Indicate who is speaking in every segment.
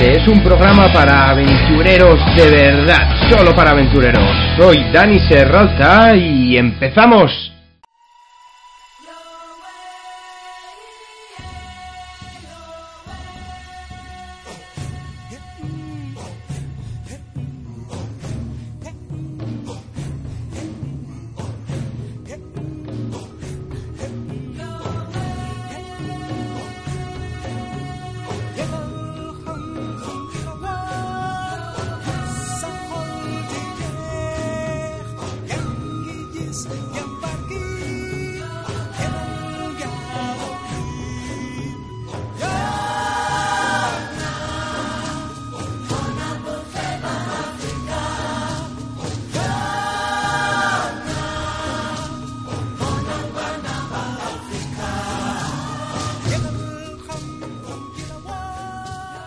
Speaker 1: Es un programa para aventureros de verdad, solo para aventureros. Soy Dani Serralta y empezamos.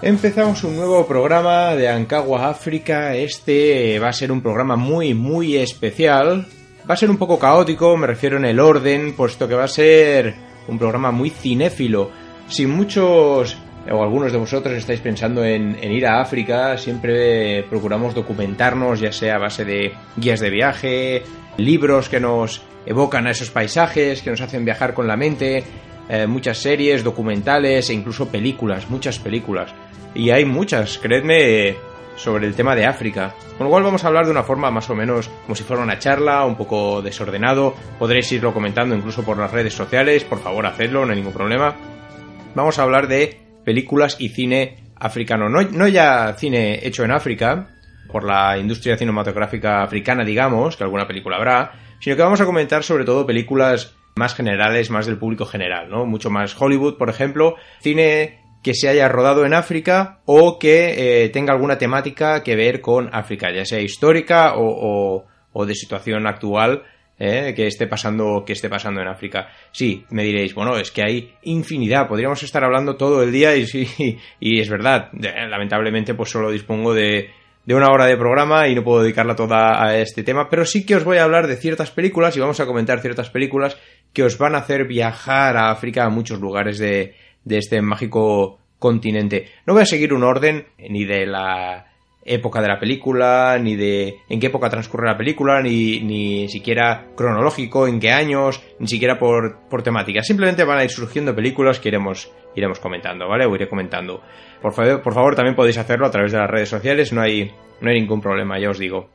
Speaker 1: Empezamos un nuevo programa de Ancagua África. Este va a ser un programa muy, muy especial. Va a ser un poco caótico, me refiero en el orden, puesto que va a ser un programa muy cinéfilo. Si muchos o algunos de vosotros estáis pensando en, ir a África, siempre procuramos documentarnos, ya sea a base de guías de viaje, libros que nos evocan a esos paisajes, que nos hacen viajar con la mente, eh, muchas series, documentales e incluso películas, muchas películas. Y hay muchas, creedme, sobre el tema de África. Con lo cual vamos a hablar de una forma más o menos como si fuera una charla, un poco desordenado. Podréis irlo comentando incluso por las redes sociales, por favor hacedlo, no hay ningún problema. Vamos a hablar de películas y cine africano. No, no ya cine hecho en África, por la industria cinematográfica africana, digamos, que alguna película habrá, sino que vamos a comentar sobre todo películas más generales, más del público general, ¿no? Mucho más Hollywood, por ejemplo, cine que se haya rodado en África o que eh, tenga alguna temática que ver con África, ya sea histórica o, de situación actual ¿eh? que esté pasando que esté pasando en África. Sí, me diréis, bueno, es que hay infinidad, podríamos estar hablando todo el día y sí, y es verdad, lamentablemente pues solo dispongo de, de una hora de programa y no puedo dedicarla toda a este tema, pero sí que os voy a hablar de ciertas películas y vamos a comentar ciertas películas que os van a hacer viajar a África a muchos lugares de, de este mágico continente. No voy a seguir un orden ni de la época de la película, ni de en qué época transcurre la película, ni, ni siquiera cronológico, en qué años, ni siquiera por, por temática. Simplemente van a ir surgiendo películas que iremos, comentando, ¿vale? O iré comentando. Por favor, por favor, también podéis hacerlo a través de las redes sociales, no hay, no hay ningún problema, ya os digo.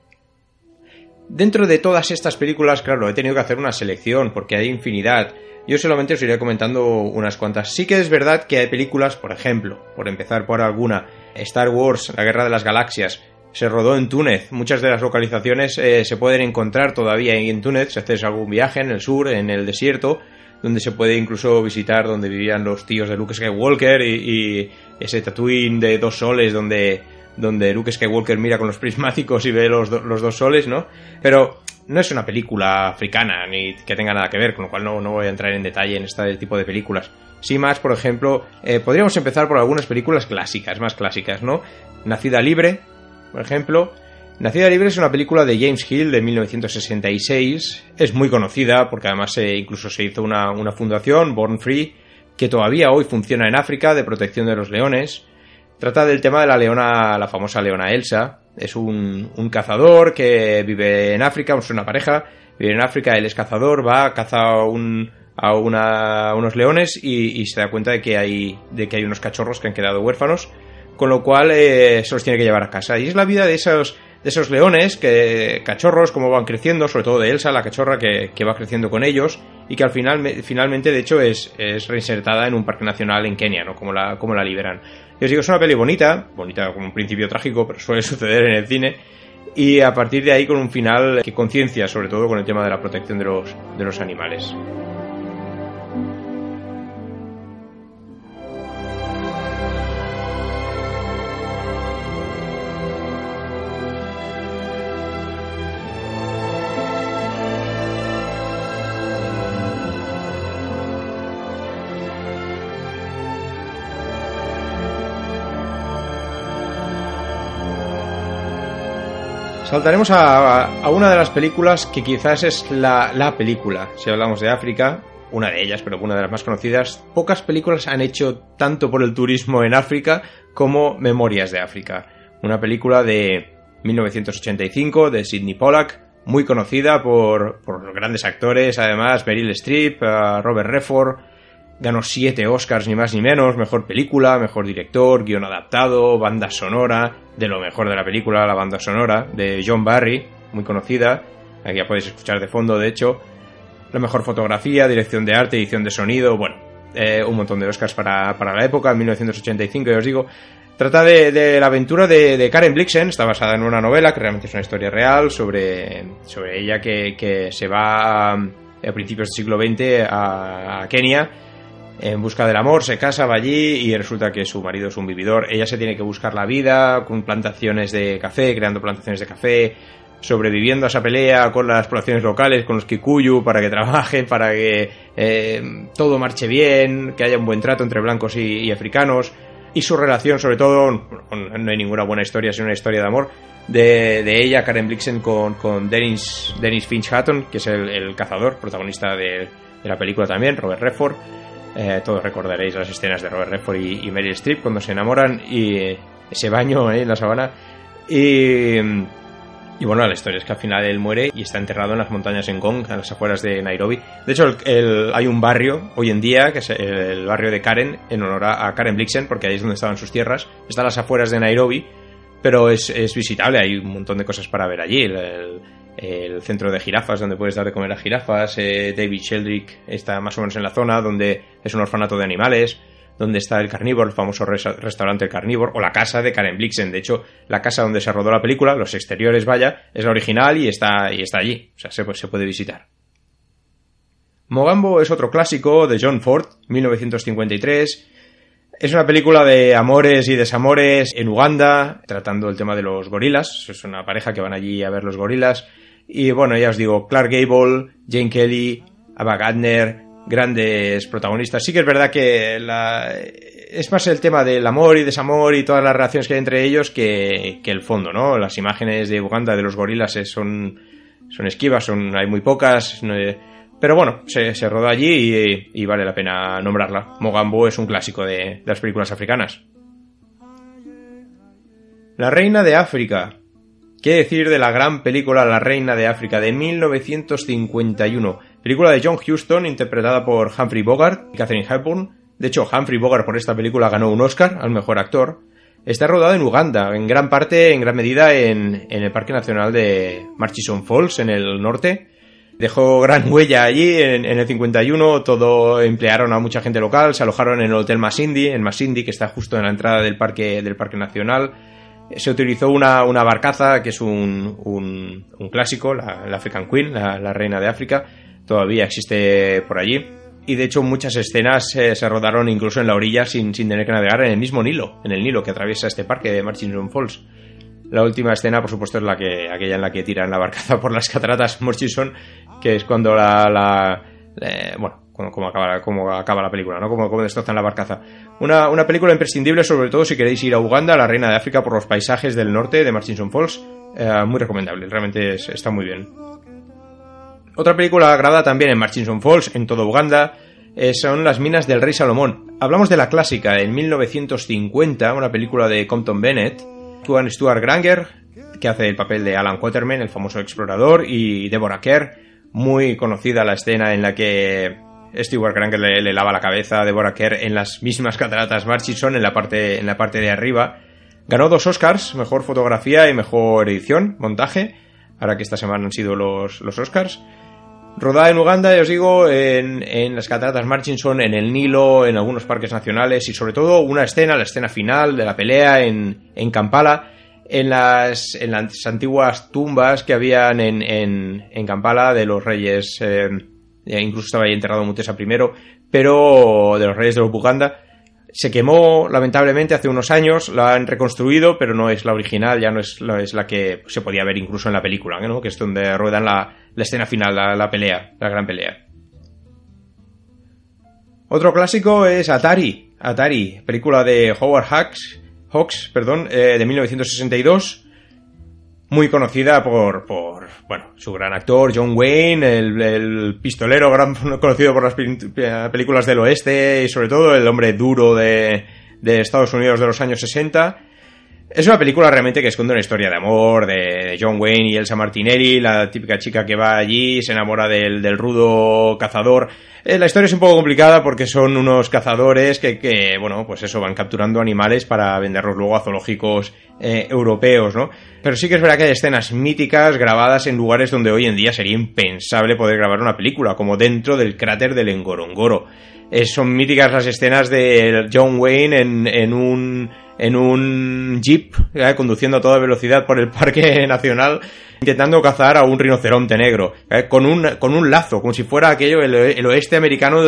Speaker 1: Dentro de todas estas películas, claro, he tenido que hacer una selección, porque hay infinidad. Yo solamente os iré comentando unas cuantas. Sí que es verdad que hay películas, por ejemplo, por empezar por alguna, Star Wars, La Guerra de las Galaxias, se rodó en Túnez. Muchas de las localizaciones eh, se pueden encontrar todavía en Túnez, si haces algún viaje en el sur, en el desierto, donde se puede incluso visitar donde vivían los tíos de Luke Skywalker y, ese Tatooine de dos soles donde, donde Luke Skywalker mira con los prismáticos y ve los, los dos soles, ¿no? Pero no es una película africana ni que tenga nada que ver, con lo cual no, voy a entrar en detalle en este tipo de películas. Sí más, por ejemplo, eh, podríamos empezar por algunas películas clásicas, más clásicas, ¿no? Nacida Libre, por ejemplo. Nacida Libre es una película de James Hill de 1966. Es muy conocida porque además incluso se hizo una, una fundación, Born Free, que todavía hoy funciona en África de protección de los leones. Trata del tema de la leona, la famosa leona Elsa, es un, cazador que vive en África, es una pareja, vive en África, él es cazador, va, caza a, unos leones y, se da cuenta de que, hay, de que hay unos cachorros que han quedado huérfanos, con lo cual eh, se los tiene que llevar a casa. Y es la vida de esos, de esos leones, que, cachorros, cómo van creciendo, sobre todo de Elsa, la cachorra que, va creciendo con ellos, y que al final, finalmente, de hecho, es, es reinsertada en un parque nacional en Kenia, ¿no? Como la, como la liberan. Yo os digo, es una peli bonita, bonita con un principio trágico, pero suele suceder en el cine, y a partir de ahí con un final que conciencia, sobre todo con el tema de la protección de los, de los animales. Saltaremos a, una de las películas que quizás es la, la, película, si hablamos de África, una de ellas, pero una de las más conocidas. Pocas películas han hecho tanto por el turismo en África como Memorias de África. Una película de 1985 de Sidney Pollack, muy conocida por, por grandes actores, además Meryl Streep, eh, Robert Redford, ganó siete Oscars, ni más ni menos, mejor película, mejor director, guion adaptado, banda sonora, de lo mejor de la película, la banda sonora, de John Barry, muy conocida, aquí ya podéis escuchar de fondo, de hecho, la mejor fotografía, dirección de arte, edición de sonido, bueno, eh, un montón de Oscars para, para la época, en 1985, ya os digo, Trata de, la aventura de, Karen Blixen, está basada en una novela que realmente es una historia real sobre, sobre ella que, que se va a, principios del siglo XX a Kenia en busca del amor, se casa, va allí y resulta que su marido es un vividor. Ella se tiene que buscar la vida con plantaciones de café, creando plantaciones de café, sobreviviendo a esa pelea con las poblaciones locales, con los Kikuyu, para que trabajen, para que eh, todo marche bien, que haya un buen trato entre blancos y, africanos. Y su relación, sobre todo, no hay ninguna buena historia, sino una historia de amor, de, ella, Karen Blixen, con, con Dennis, Dennis Finch Hatton, que es el, cazador, protagonista de, de, la película también, Robert Redford. Eh, todos recordaréis las escenas de Robert Redford y, Meryl Streep cuando se enamoran y ese baño en la sabana. Y, y bueno, la historia es que al final él muere y está enterrado en las montañas en Gong, a las afueras de Nairobi. De hecho, hay un barrio hoy en día, que es el barrio de Karen, en honor a Karen Blixen, porque ahí es donde estaban sus tierras. Está a las afueras de Nairobi, pero es, visitable, hay un montón de cosas para ver allí. el, el centro de jirafas donde puedes dar de comer a jirafas, eh, David Sheldrick está más o menos en la zona donde es un orfanato de animales, donde está el Carnívoro, el famoso restaurante El Carnívoro, o la casa de Karen Blixen. De hecho, la casa donde se rodó la película, los exteriores, vaya, es la original y está, y está allí. O sea, se, se puede visitar. Mogambo es otro clásico de John Ford, 1953. Es una película de amores y desamores en Uganda, tratando el tema de los gorilas. Es una pareja que van allí a ver los gorilas Y bueno, ya os digo, Clark Gable, Jane Kelly, Ava Gardner, grandes protagonistas. Sí que es verdad que la, es más el tema del amor y desamor y todas las relaciones que hay entre ellos que, el fondo, ¿no? Las imágenes de Uganda de los gorilas son, son esquivas, son, hay muy pocas. pero bueno, se, se rodó allí y, vale la pena nombrarla. Mogambo es un clásico de las películas africanas. La Reina de África. ¿Qué decir de la gran película La Reina de África de 1951? Película de John Huston interpretada por Humphrey Bogart y Catherine Hepburn de hecho, Humphrey Bogart por esta película ganó un Oscar al mejor actor. Está rodado en Uganda, en gran parte, en gran medida, en, el Parque Nacional de Murchison Falls, en el norte. Dejó gran huella allí, en, el 51 todo emplearon a mucha gente local, se alojaron en el Hotel Masindi, en Masindi, que está justo en la entrada del Parque, del parque Nacional. Se utilizó una, barcaza, que es un, un, clásico, la, African Queen, la reina de África, todavía existe por allí y de hecho muchas escenas eh, se rodaron incluso en la orilla sin, sin, tener que navegar en el mismo Nilo, en el Nilo que atraviesa este parque de Murchison Falls. La última escena, por supuesto, es la que aquella en la que tiran la barcaza por las cataratas Murchison, que es cuando la, eh, bueno, como, acaba, acaba la película, ¿no? Como, destrozan la barcaza. Una, una, película imprescindible, sobre todo si queréis ir a Uganda, la reina de África, por los paisajes del norte de Murchison Falls. Eh, muy recomendable, realmente está muy bien. Otra película grabada también en Murchison Falls, en todo Uganda, eh, son Las minas del rey Salomón. Hablamos de la clásica, en 1950, una película de Compton Bennett. Actúan Stuart Granger, que hace el papel de Alan Quaterman, el famoso explorador, y Deborah Kerr, muy conocida la escena en la que Stuart Granger le, lava la cabeza a Deborah Kerr en las mismas cataratas Murchison, en la parte, en la parte de arriba. Ganó dos Oscars, mejor fotografía y mejor edición, montaje, ahora que esta semana han sido los, los Oscars. Rodada en Uganda, ya os digo, en, las cataratas Murchison, en el Nilo, en algunos parques nacionales y sobre todo una escena, la escena final de la pelea en, Kampala, en las, en las antiguas tumbas que habían en, en, Kampala de los reyes, eh, incluso estaba ahí enterrado Mutesa primero, pero de los reyes de Uganda se quemó lamentablemente hace unos años, la han reconstruido, pero no es la original, ya no es, la que se podía ver incluso en la película, ¿no? que es donde ruedan la, escena final, la, pelea, la gran pelea. Otro clásico es Atari, Atari, película de Howard Hawks, Hawks perdón, eh, de 1962 muy conocida por, por, bueno, su gran actor, John Wayne, el, pistolero gran conocido por las películas del oeste y sobre todo el hombre duro de, de Estados Unidos de los años 60. Es una película realmente que esconde una historia de amor de John Wayne y Elsa Martinelli, la típica chica que va allí, se enamora del, del rudo cazador. Eh, la historia es un poco complicada porque son unos cazadores que, que, bueno, pues eso, van capturando animales para venderlos luego a zoológicos eh, europeos, ¿no? Pero sí que es verdad que hay escenas míticas grabadas en lugares donde hoy en día sería impensable poder grabar una película, como dentro del cráter del Engorongoro. Eh, son míticas las escenas de John Wayne en, en un en un jeep eh, conduciendo a toda velocidad por el parque nacional intentando cazar a un rinoceronte negro eh, con un con un lazo como si fuera aquello el, oeste americano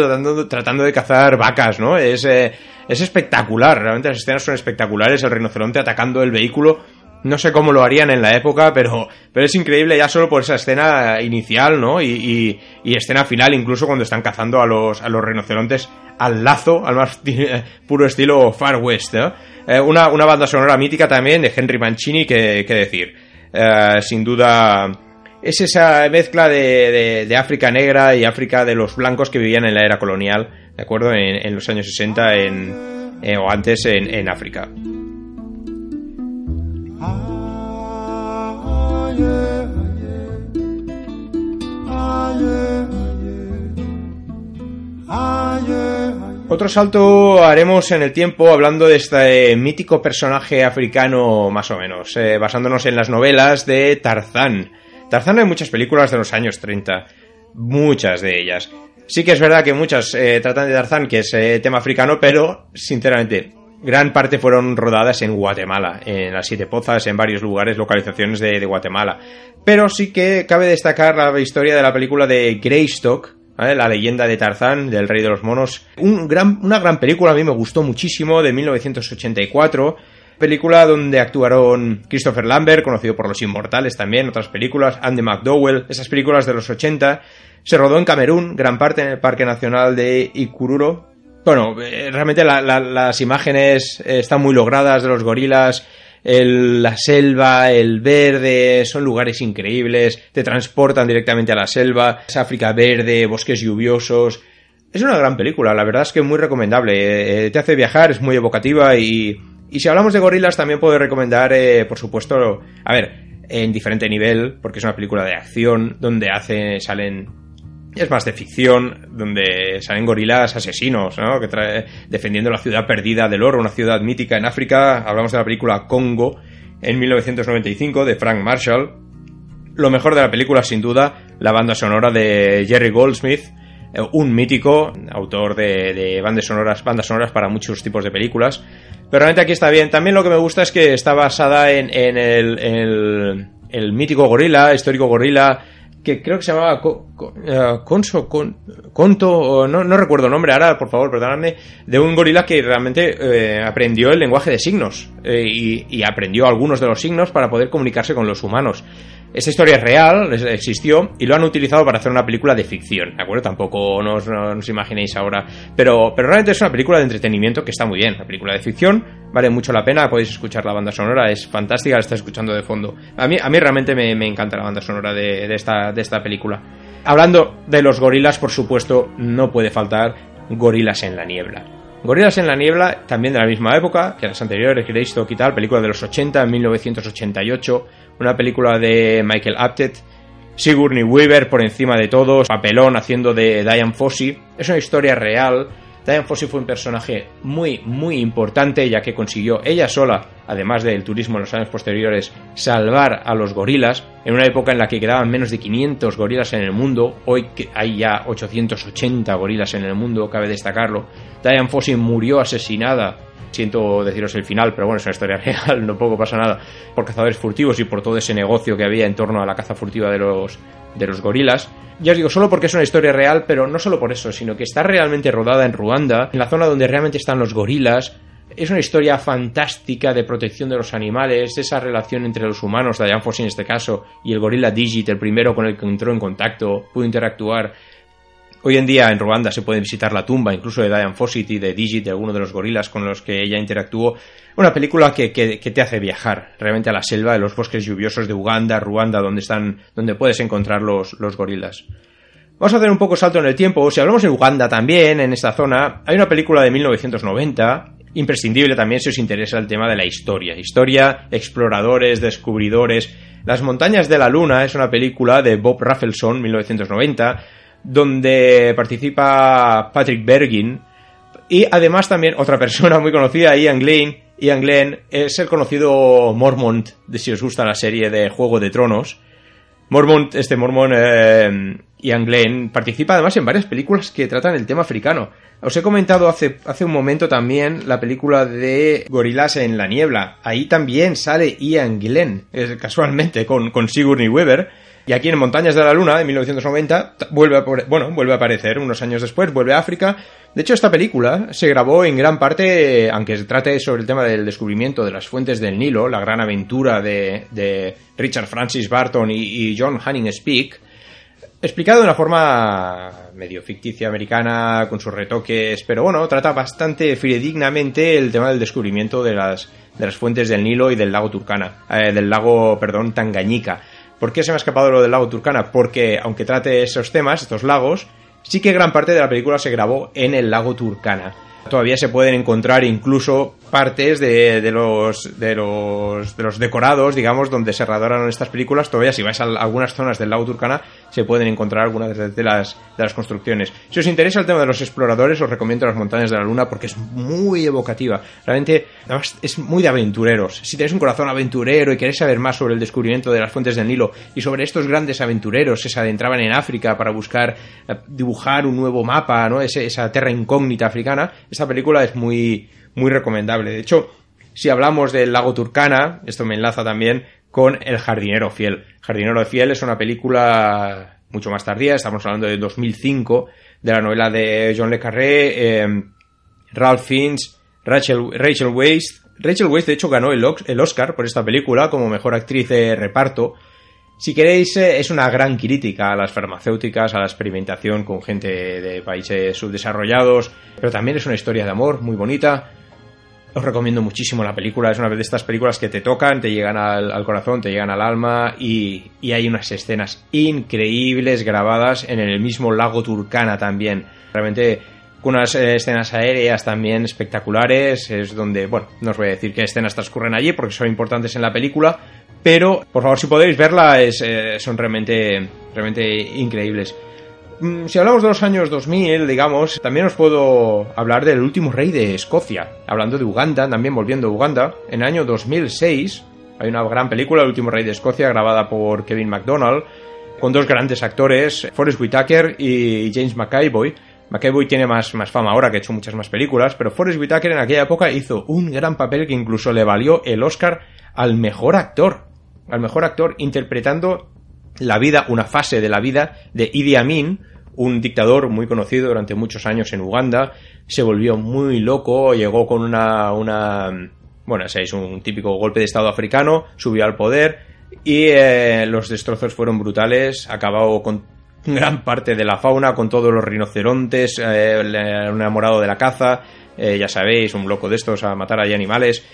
Speaker 1: tratando, de cazar vacas no es eh, es espectacular realmente las escenas son espectaculares el rinoceronte atacando el vehículo no sé cómo lo harían en la época, pero, pero es increíble ya solo por esa escena inicial, ¿no? Y, y, escena final, incluso cuando están cazando a los, a los rinocerontes al lazo, al más puro estilo Far West, ¿no? Eh, una, una, banda sonora mítica también de Henry Mancini, que, decir. Eh, sin duda es esa mezcla de, de, África negra y África de los blancos que vivían en la era colonial, ¿de acuerdo? En, los años 60 en, eh, o antes en, en África. Otro salto haremos en el tiempo hablando de este mítico personaje africano más o menos, eh, basándonos en las novelas de Tarzán. Tarzán hay muchas películas de los años 30, muchas de ellas. Sí que es verdad que muchas eh, tratan de Tarzán, que es eh, tema africano, pero sinceramente gran parte fueron rodadas en Guatemala, en las Siete Pozas, en varios lugares, localizaciones de, Guatemala. Pero sí que cabe destacar la historia de la película de Greystock, la leyenda de Tarzán, del rey de los monos. Un gran, una gran película, a mí me gustó muchísimo, de 1984. película donde actuaron Christopher Lambert, conocido por Los Inmortales también, otras películas, Andy McDowell, esas películas de los 80. Se rodó en Camerún, gran parte en el Parque Nacional de Ikururo. Bueno, eh, realmente las imágenes están muy logradas de los gorilas, la selva, el verde, son lugares increíbles, te transportan directamente a la selva, es África verde, bosques lluviosos. Es una gran película, la verdad es que muy recomendable. Eh, te hace viajar, es muy evocativa y, y si hablamos de gorilas también puedo recomendar, eh, por supuesto, a ver, en diferente nivel, porque es una película de acción donde hace, salen es más de ficción, donde salen gorilas asesinos, ¿no? Que trae, defendiendo la ciudad perdida del oro, una ciudad mítica en África. Hablamos de la película Congo en 1995 de Frank Marshall. Lo mejor de la película, sin duda, la banda sonora de Jerry Goldsmith, eh, un mítico, autor de, bandas sonoras, bandas sonoras para muchos tipos de películas. Pero realmente aquí está bien. También lo que me gusta es que está basada en, el, el mítico gorila, histórico gorila que creo que se llamaba eh, Conso, Conto, no, no, recuerdo el nombre ahora, por favor, perdonadme, de un gorila que realmente eh, aprendió el lenguaje de signos eh, y, aprendió algunos de los signos para poder comunicarse con los humanos. Esta historia es real, existió y lo han utilizado para hacer una película de ficción, ¿de acuerdo? Tampoco nos, imaginéis ahora, pero, pero realmente es una película de entretenimiento que está muy bien, una película de ficción, vale mucho la pena, podéis escuchar la banda sonora, es fantástica, la estáis escuchando de fondo. A mí, a mí realmente me, encanta la banda sonora de, esta, de esta película. Hablando de los gorilas, por supuesto, no puede faltar Gorilas en la Niebla. Gorilas en la Niebla, también de la misma época que las anteriores, Greystock y tal, película de los 80, en 1988, una película de Michael Apted. Sigourney Weaver por encima de todos, papelón haciendo de Diane Fossey. Es una historia real. Diane Fossey fue un personaje muy, muy importante ya que consiguió ella sola, además del turismo en los años posteriores, salvar a los gorilas en una época en la que quedaban menos de 500 gorilas en el mundo. Hoy hay ya 880 gorilas en el mundo, cabe destacarlo. Diane Fossey murió asesinada siento deciros el final, pero bueno, es una historia real, no poco pasa nada, por cazadores furtivos y por todo ese negocio que había en torno a la caza furtiva de los, de los gorilas. Ya os digo, solo porque es una historia real, pero no solo por eso, sino que está realmente rodada en Ruanda, en la zona donde realmente están los gorilas. Es una historia fantástica de protección de los animales, esa relación entre los humanos, Diane Fossey en este caso, y el gorila Digit, el primero con el que entró en contacto, pudo interactuar Hoy en día en Ruanda se puede visitar la tumba incluso de Diane Fossey de Digit, de alguno de los gorilas con los que ella interactuó. Una película que, te hace viajar realmente a la selva de los bosques lluviosos de Uganda, Ruanda, donde, están, donde puedes encontrar los, los gorilas. Vamos a hacer un poco salto en el tiempo. Si hablamos de Uganda también, en esta zona, hay una película de 1990, imprescindible también si os interesa el tema de la historia. Historia, exploradores, descubridores. Las montañas de la luna es una película de Bob Rafelson, 1990 donde participa Patrick Bergin y además también otra persona muy conocida, Ian Glenn. Ian Glenn es el conocido Mormont, de si os gusta la serie de Juego de Tronos. Mormont, este Mormont, eh, Ian Glenn, participa además en varias películas que tratan el tema africano. Os he comentado hace, hace un momento también la película de Gorilas en la Niebla. Ahí también sale Ian Glenn, casualmente, con, con Sigourney Weaver y aquí en Montañas de la Luna, en 1990, vuelve a, bueno, vuelve a aparecer unos años después, vuelve a África. De hecho, esta película se grabó en gran parte, aunque se trate sobre el tema del descubrimiento de las fuentes del Nilo, la gran aventura de, Richard Francis Barton y, John Hanning Speak, explicado de una forma medio ficticia americana, con sus retoques, pero bueno, trata bastante fidedignamente el tema del descubrimiento de las, de las fuentes del Nilo y del lago Turkana, eh, del lago, perdón, Tangañica. ¿Por qué se me ha escapado lo del lago Turkana? Porque, aunque trate esos temas, estos lagos, sí que gran parte de la película se grabó en el lago Turkana. Todavía se pueden encontrar incluso partes de, de, los, de, los, de los decorados, digamos, donde se rodaron estas películas. Todavía, si vais a algunas zonas del lago Turkana, se pueden encontrar algunas de las, de las construcciones. Si os interesa el tema de los exploradores, os recomiendo las montañas de la luna porque es muy evocativa. Realmente, además, es muy de aventureros. Si tenéis un corazón aventurero y queréis saber más sobre el descubrimiento de las fuentes del Nilo y sobre estos grandes aventureros que se adentraban en África para buscar eh, dibujar un nuevo mapa, ¿no? esa tierra incógnita africana, esta película es muy muy recomendable. De hecho, si hablamos del lago Turcana, esto me enlaza también con El jardinero fiel. Jardinero fiel es una película mucho más tardía, estamos hablando de 2005, de la novela de John Le Carré, eh, Ralph Fiennes, Rachel, Rachel Weisz, Rachel Weisz, de hecho, ganó el, el Oscar por esta película como mejor actriz de reparto. Si queréis, eh, es una gran crítica a las farmacéuticas, a la experimentación con gente de países subdesarrollados, pero también es una historia de amor muy bonita. Os recomiendo muchísimo la película, es una de estas películas que te tocan, te llegan al, corazón, te llegan al alma y, y, hay unas escenas increíbles grabadas en el mismo lago Turcana también. Realmente con unas eh, escenas aéreas también espectaculares, es donde, bueno, no os voy a decir qué escenas transcurren allí porque son importantes en la película, pero por favor si podéis verla es, eh, son realmente, realmente increíbles. Mm, si hablamos de los años 2000, digamos, también os puedo hablar del último rey de Escocia. Hablando de Uganda, también volviendo a Uganda, en el año 2006 hay una gran película, El último rey de Escocia, grabada por Kevin MacDonald, con dos grandes actores, Forrest Whitaker y James McAvoy. McAvoy tiene más, más fama ahora, que ha hecho muchas más películas, pero Forrest Whitaker en aquella época hizo un gran papel que incluso le valió el Oscar al mejor actor. Al mejor actor interpretando la vida, una fase de la vida de Idi Amin, un dictador muy conocido durante muchos años en Uganda, se volvió muy loco, llegó con una, una bueno, es un típico golpe de Estado africano, subió al poder y eh, los destrozos fueron brutales, acabó con gran parte de la fauna, con todos los rinocerontes, eh, enamorado de la caza, eh, ya sabéis, un loco de estos a matar a animales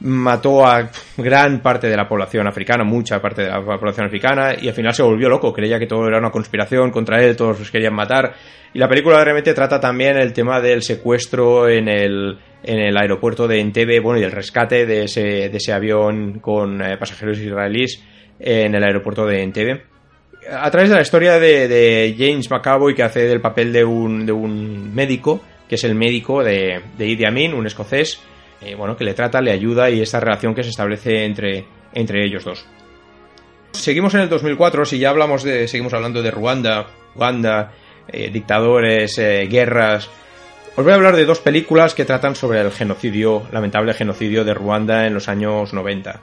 Speaker 1: mató a gran parte de la población africana, mucha parte de la población africana, y al final se volvió loco, creía que todo era una conspiración contra él, todos los querían matar. Y la película realmente trata también el tema del secuestro en el, en el aeropuerto de Entebbe, bueno, y el rescate de ese, de ese avión con eh, pasajeros israelíes en el aeropuerto de Entebbe. A través de la historia de, James McAvoy, que hace del papel de un, de un médico, que es el médico de, de Idi Amin, un escocés, eh, bueno, que le trata, le ayuda y esta relación que se establece entre, entre ellos dos. Seguimos en el 2004, si ya hablamos de, seguimos hablando de Ruanda, Uganda, eh, dictadores, eh, guerras. Os voy a hablar de dos películas que tratan sobre el genocidio, lamentable genocidio de Ruanda en los años 90.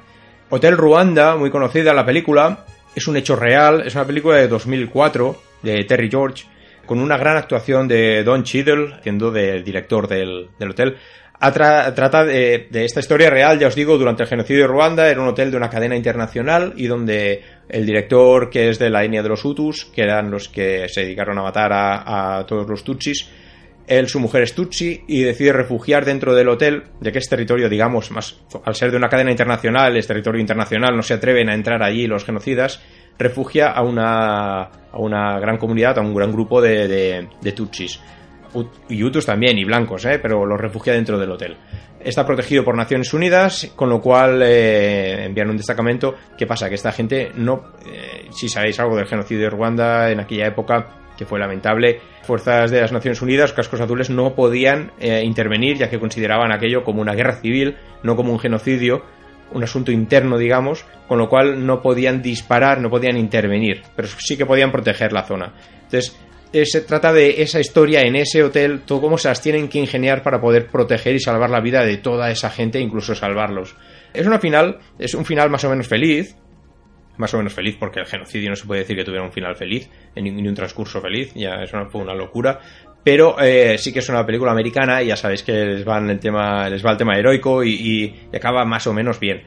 Speaker 1: Hotel Ruanda, muy conocida la película, es un hecho real, es una película de 2004 de Terry George, con una gran actuación de Don Cheadle, siendo del director del, del hotel trata de, esta historia real, ya os digo, durante el genocidio de Ruanda, era un hotel de una cadena internacional y donde el director, que es de la etnia de los Hutus, que eran los que se dedicaron a matar a, todos los Tutsis, él, su mujer es Tutsi y decide refugiar dentro del hotel, de que es territorio, digamos, más al ser de una cadena internacional, es territorio internacional, no se atreven a entrar allí los genocidas, refugia a una, a una gran comunidad, a un gran grupo de, de, de Tutsis y Hutus también, y blancos, ¿eh? pero los refugia dentro del hotel. Está protegido por Naciones Unidas, con lo cual eh, envían un destacamento. ¿Qué pasa? Que esta gente no, eh, si sabéis algo del genocidio de Ruanda en aquella época, que fue lamentable, fuerzas de las Naciones Unidas, cascos azules, no podían eh, intervenir, ya que consideraban aquello como una guerra civil, no como un genocidio, un asunto interno, digamos, con lo cual no podían disparar, no podían intervenir, pero sí que podían proteger la zona. Entonces, se trata de esa historia en ese hotel, todo cómo se las tienen que ingeniar para poder proteger y salvar la vida de toda esa gente, incluso salvarlos. Es una final, es un final más o menos feliz, más o menos feliz porque el genocidio no se puede decir que tuviera un final feliz, ni un transcurso feliz, ya eso fue una locura, pero eh, sí que es una película americana y ya sabéis que les va el tema, les va el tema heroico y acaba más o menos bien.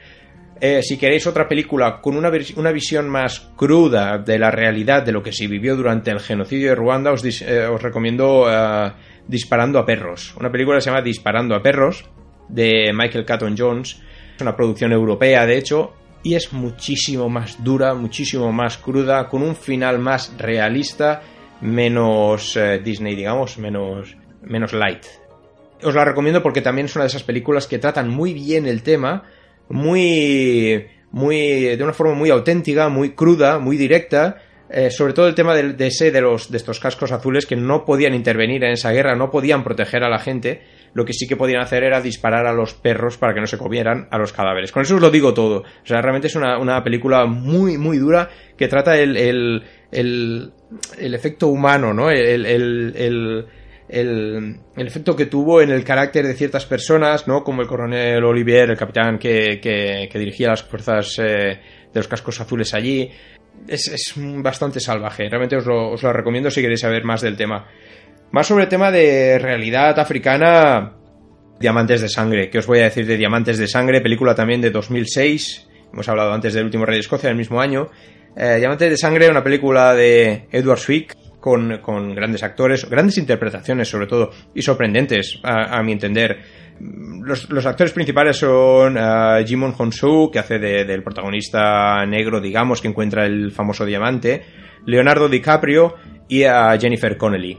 Speaker 1: Eh, si queréis otra película con una, una, visión más cruda de la realidad de lo que se vivió durante el genocidio de Ruanda, os, eh, recomiendo eh, Disparando a Perros. Una película se llama Disparando a Perros, de Michael Catton Jones. Es una producción europea, de hecho, y es muchísimo más dura, muchísimo más cruda, con un final más realista, menos Disney, digamos, menos, menos light. Os la recomiendo porque también es una de esas películas que tratan muy bien el tema muy, muy, de una forma muy auténtica, muy cruda, muy directa, eh, sobre todo el tema de, de, de, los, de estos cascos azules que no podían intervenir en esa guerra, no podían proteger a la gente, lo que sí que podían hacer era disparar a los perros para que no se comieran a los cadáveres. Con eso os lo digo todo. O sea, realmente es una, una película muy, muy dura que trata el, el, el, el efecto humano, ¿no? el, el el, efecto que tuvo en el carácter de ciertas personas, ¿no? Como el coronel Olivier, el capitán que, que, dirigía las fuerzas eh, de los cascos azules allí. Es, es bastante salvaje. Realmente os lo, os lo, recomiendo si queréis saber más del tema. Más sobre el tema de realidad africana. Diamantes de Sangre. ¿Qué os voy a decir de Diamantes de Sangre? Película también de 2006. Hemos hablado antes del último Rey de Escocia del mismo año. Eh, Diamantes de Sangre, una película de Edward Swick con, grandes actores, grandes interpretaciones sobre todo, y sorprendentes a, a mi entender. Los, actores principales son uh, Jimon Honsu, que hace de, del protagonista negro, digamos, que encuentra el famoso diamante, Leonardo DiCaprio y a Jennifer Connelly.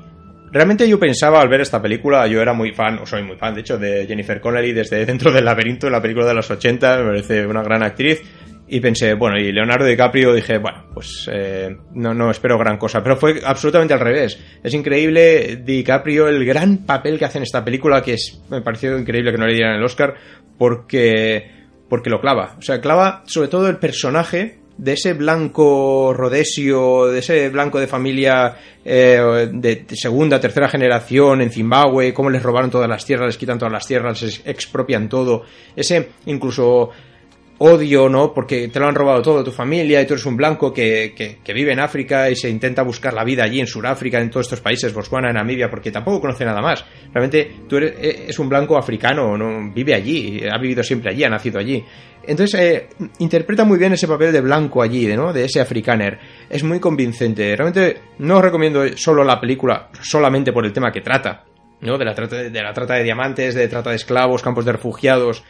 Speaker 1: Realmente yo pensaba al ver esta película, yo era muy fan, o soy muy fan de hecho, de Jennifer Connelly desde dentro del laberinto, la película de los 80, me parece una gran actriz. Y pensé, bueno, y Leonardo DiCaprio dije, bueno, pues eh, no, no espero gran cosa. Pero fue absolutamente al revés. Es increíble DiCaprio, el gran papel que hace en esta película, que es, me pareció increíble que no le dieran el Oscar, porque, porque lo clava. O sea, clava sobre todo el personaje de ese blanco rodesio, de ese blanco de familia eh, de segunda, tercera generación en Zimbabue, cómo les robaron todas las tierras, les quitan todas las tierras, les expropian todo, ese incluso odio, ¿no? Porque te lo han robado todo, tu familia, y tú eres un blanco que, que, que, vive en África y se intenta buscar la vida allí en Sudáfrica, en todos estos países, Botswana, Namibia, porque tampoco conoce nada más. Realmente tú eres es un blanco africano, ¿no? Vive allí, ha vivido siempre allí, ha nacido allí. Entonces, eh, interpreta muy bien ese papel de blanco allí, ¿no? De ese africaner. Es muy convincente. Realmente no os recomiendo solo la película, solamente por el tema que trata, ¿no? De la trata de la trata de diamantes, de trata de esclavos, campos de refugiados,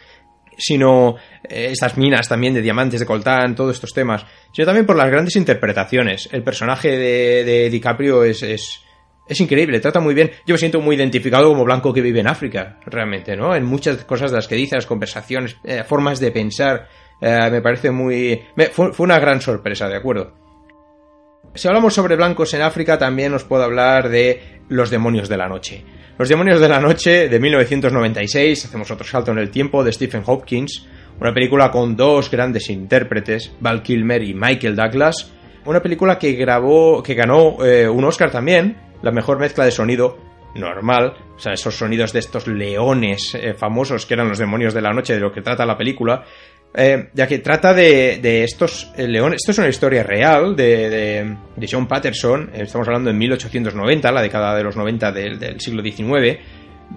Speaker 1: sino eh, estas minas también de diamantes de coltán, todos estos temas, sino también por las grandes interpretaciones. El personaje de, de DiCaprio es, es, es, increíble, trata muy bien. Yo me siento muy identificado como blanco que vive en África, realmente, ¿no? En muchas cosas de las que dice, las conversaciones, eh, formas de pensar, eh, me parece muy... Me, fue, fue una gran sorpresa, ¿de acuerdo? Si hablamos sobre blancos en África, también os puedo hablar de Los demonios de la noche. Los demonios de la noche de 1996, hacemos otro salto en el tiempo, de Stephen Hopkins, una película con dos grandes intérpretes, Val Kilmer y Michael Douglas, una película que grabó, que ganó eh, un Oscar también, la mejor mezcla de sonido normal, o sea, esos sonidos de estos leones eh, famosos que eran los demonios de la noche de lo que trata la película, eh, ya que trata de, de estos eh, leones. Esto es una historia real de, John Patterson. Estamos hablando en 1890, la década de los 90 del, siglo XIX,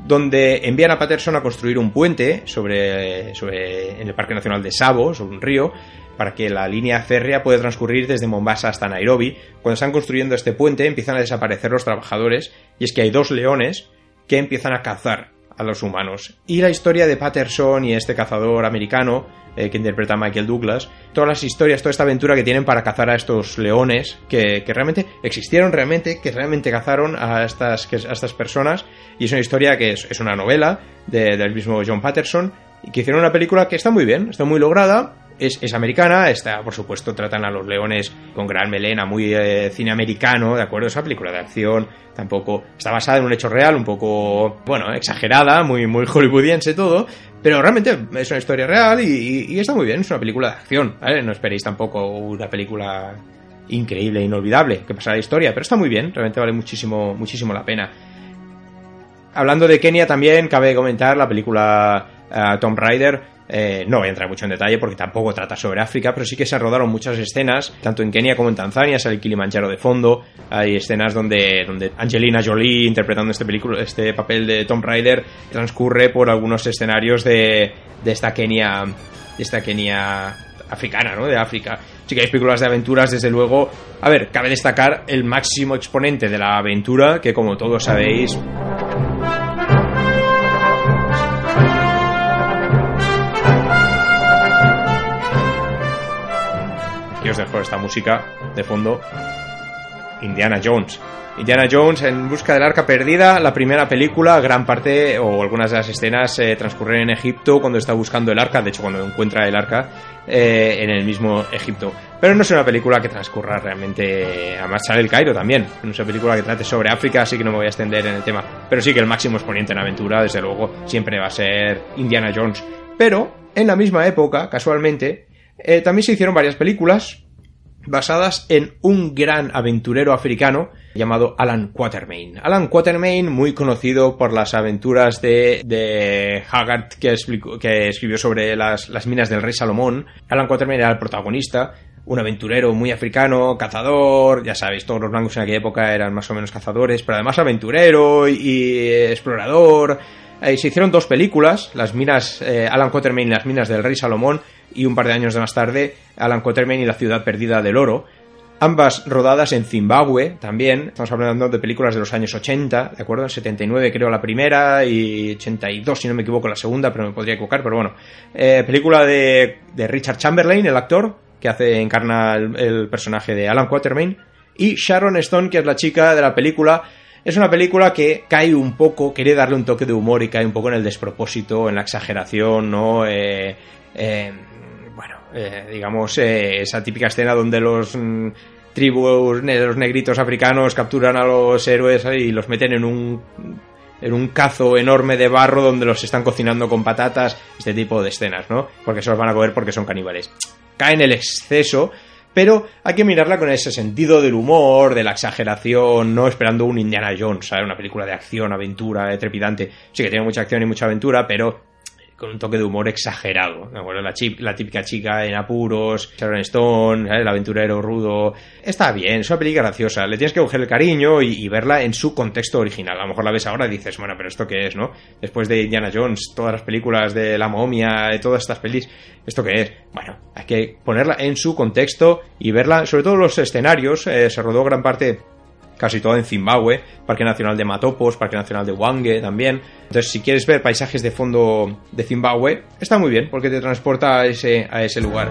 Speaker 1: donde envían a Patterson a construir un puente sobre, sobre en el Parque Nacional de Savo, sobre un río, para que la línea férrea pueda transcurrir desde Mombasa hasta Nairobi. Cuando están construyendo este puente, empiezan a desaparecer los trabajadores, y es que hay dos leones que empiezan a cazar a los humanos. Y la historia de Patterson y este cazador americano eh, que interpreta Michael Douglas, todas las historias, toda esta aventura que tienen para cazar a estos leones que, que realmente existieron realmente, que realmente cazaron a estas, que, a estas personas y es una historia que es, es una novela de, del mismo John Patterson y que hicieron una película que está muy bien, está muy lograda, es, es, americana, está, por supuesto, tratan a los leones con gran melena, muy eh, cine americano, ¿de acuerdo? Esa película de acción tampoco está basada en un hecho real, un poco, bueno, exagerada, muy, muy hollywoodiense todo, pero realmente es una historia real y, y, está muy bien, es una película de acción, ¿vale? No esperéis tampoco una película increíble, inolvidable, que pasará la historia, pero está muy bien, realmente vale muchísimo, muchísimo la pena. Hablando de Kenia también, cabe comentar la película uh, Tomb Raider, eh, no voy a entrar mucho en detalle porque tampoco trata sobre África, pero sí que se rodaron muchas escenas, tanto en Kenia como en Tanzania, sale el Kilimanjaro de fondo, hay escenas donde, donde Angelina Jolie, interpretando este, película, este papel de Tomb Raider, transcurre por algunos escenarios de, de esta Kenia, de esta Kenia africana, ¿no? De África. Si queréis películas de aventuras, desde luego, a ver, cabe destacar el máximo exponente de la aventura, que como todos sabéis, os dejo esta música de fondo. Indiana Jones. Indiana Jones en busca del arca perdida, la primera película, gran parte o algunas de las escenas eh, transcurren en Egipto cuando está buscando el arca, de hecho cuando encuentra el arca eh, en el mismo Egipto. Pero no es una película que transcurra realmente, además sale el Cairo también, no es una película que trate sobre África, así que no me voy a extender en el tema. Pero sí que el máximo exponente en aventura, desde luego, siempre va a ser Indiana Jones. Pero en la misma época, casualmente, eh, también se hicieron varias películas basadas en un gran aventurero africano llamado Alan Quatermain. Alan Quatermain, muy conocido por las aventuras de, de Haggard que, explicó, que escribió sobre las, las, minas del rey Salomón. Alan Quatermain era el protagonista, un aventurero muy africano, cazador, ya sabéis, todos los blancos en aquella época eran más o menos cazadores, pero además aventurero y, y explorador Eh, se hicieron dos películas, las minas, eh, Alan Quatermain y las minas del rey Salomón, y un par de años más tarde, Alan Quatermain y la ciudad perdida del oro. Ambas rodadas en Zimbabue también. Estamos hablando de películas de los años 80, ¿de acuerdo? En 79 creo la primera y 82 si no me equivoco la segunda, pero me podría equivocar, pero bueno. Eh, película de, de, Richard Chamberlain, el actor, que hace, encarna el, el personaje de Alan Quatermain. Y Sharon Stone, que es la chica de la película es una película que cae un poco, quiere darle un toque de humor y cae un poco en el despropósito, en la exageración, ¿no? Eh, eh, eh, digamos, esa típica escena donde los mm, tribus, los negritos africanos capturan a los héroes y los meten en un en un cazo enorme de barro donde los están cocinando con patatas, este tipo de escenas, ¿no? Porque se los van a comer porque son caníbales. Cae en el exceso, pero hay que mirarla con ese sentido del humor, de la exageración, no esperando un Indiana Jones, ¿sabes? Una película de acción, aventura, trepidante. Sí que tiene mucha acción y mucha aventura, pero con un toque de humor exagerado. La, típica chica en apuros, Sharon Stone, el aventurero rudo. Está bien, es una película graciosa. Le tienes que coger el cariño y, verla en su contexto original. A lo mejor la ves ahora y dices, bueno, pero ¿esto qué es, no? Después de Indiana Jones, todas las películas de La momia, todas estas pelis, ¿esto qué es? Bueno, hay que ponerla en su contexto y verla, sobre todo los escenarios. Eh, se rodó gran parte casi todo en Zimbabue, Parque Nacional de Matopos, Parque Nacional de Wange también. Entonces, si quieres ver paisajes de fondo de Zimbabue, está muy bien porque te transporta a ese, a ese lugar.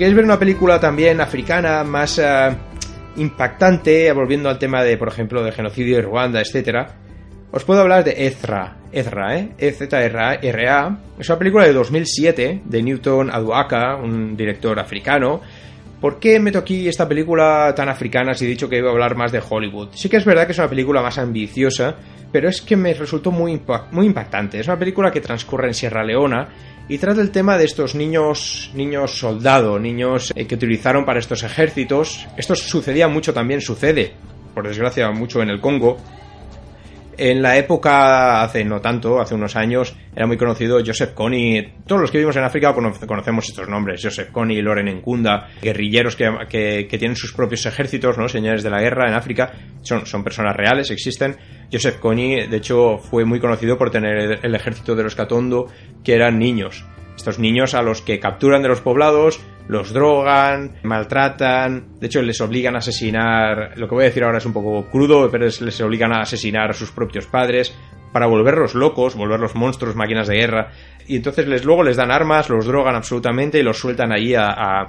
Speaker 1: Queréis ver una película también africana más eh, impactante, volviendo al tema de, por ejemplo, de genocidio de Ruanda, etcétera, os puedo hablar de Ezra. Ezra, ¿eh? E-Z-R-A. Es una película de 2007 de Newton Aduaka, un director africano. ¿Por qué meto aquí esta película tan africana si he dicho que iba a hablar más de Hollywood? Sí que es verdad que es una película más ambiciosa, pero es que me resultó muy, muy impactante. Es una película que transcurre en Sierra Leona y trata el tema de estos niños, niños soldado, niños eh, que utilizaron para estos ejércitos. Esto sucedía mucho también, sucede, por desgracia, mucho en el Congo. En la época, hace no tanto, hace unos años, era muy conocido Joseph Kony. Todos los que vivimos en África conocemos estos nombres. Joseph Kony, Loren Nkunda, guerrilleros que, tienen sus propios ejércitos, ¿no? Señores de la guerra en África. Son, son personas reales, existen. Joseph Kony, de hecho, fue muy conocido por tener el ejército de los Katondo, que eran niños. Estos niños a los que capturan de los poblados, los drogan, maltratan, de hecho les obligan a asesinar, lo que voy a decir ahora es un poco crudo, pero les obligan a asesinar a sus propios padres para volverlos locos, volverlos monstruos, máquinas de guerra, y entonces les, luego les dan armas, los drogan absolutamente y los sueltan ahí a,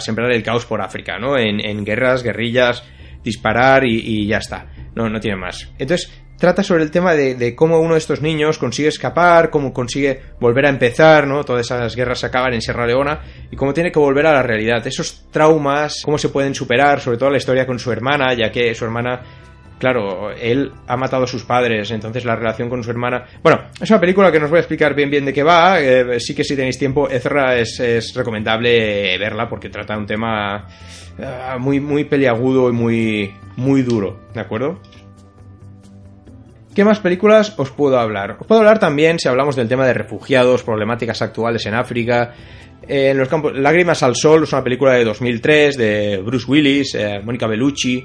Speaker 1: sembrar el caos por África, ¿no? En, guerras, guerrillas, disparar y, y, ya está. No, no tiene más. Entonces, trata sobre el tema de, cómo uno de estos niños consigue escapar, cómo consigue volver a empezar, ¿no? Todas esas guerras se acaban en Sierra Leona y cómo tiene que volver a la realidad. Esos traumas, cómo se pueden superar, sobre todo la historia con su hermana, ya que su hermana claro, él ha matado a sus padres, entonces la relación con su hermana. Bueno, es una película que no os voy a explicar bien bien de qué va. Eh, sí que si tenéis tiempo, Ezra es, recomendable verla porque trata un tema eh, muy, muy peliagudo y muy, muy duro, ¿de acuerdo? ¿Qué más películas os puedo hablar? Os puedo hablar también, si hablamos del tema de refugiados, problemáticas actuales en África, en los campos... Lágrimas al Sol es una película de 2003 de Bruce Willis, eh, Mónica Bellucci.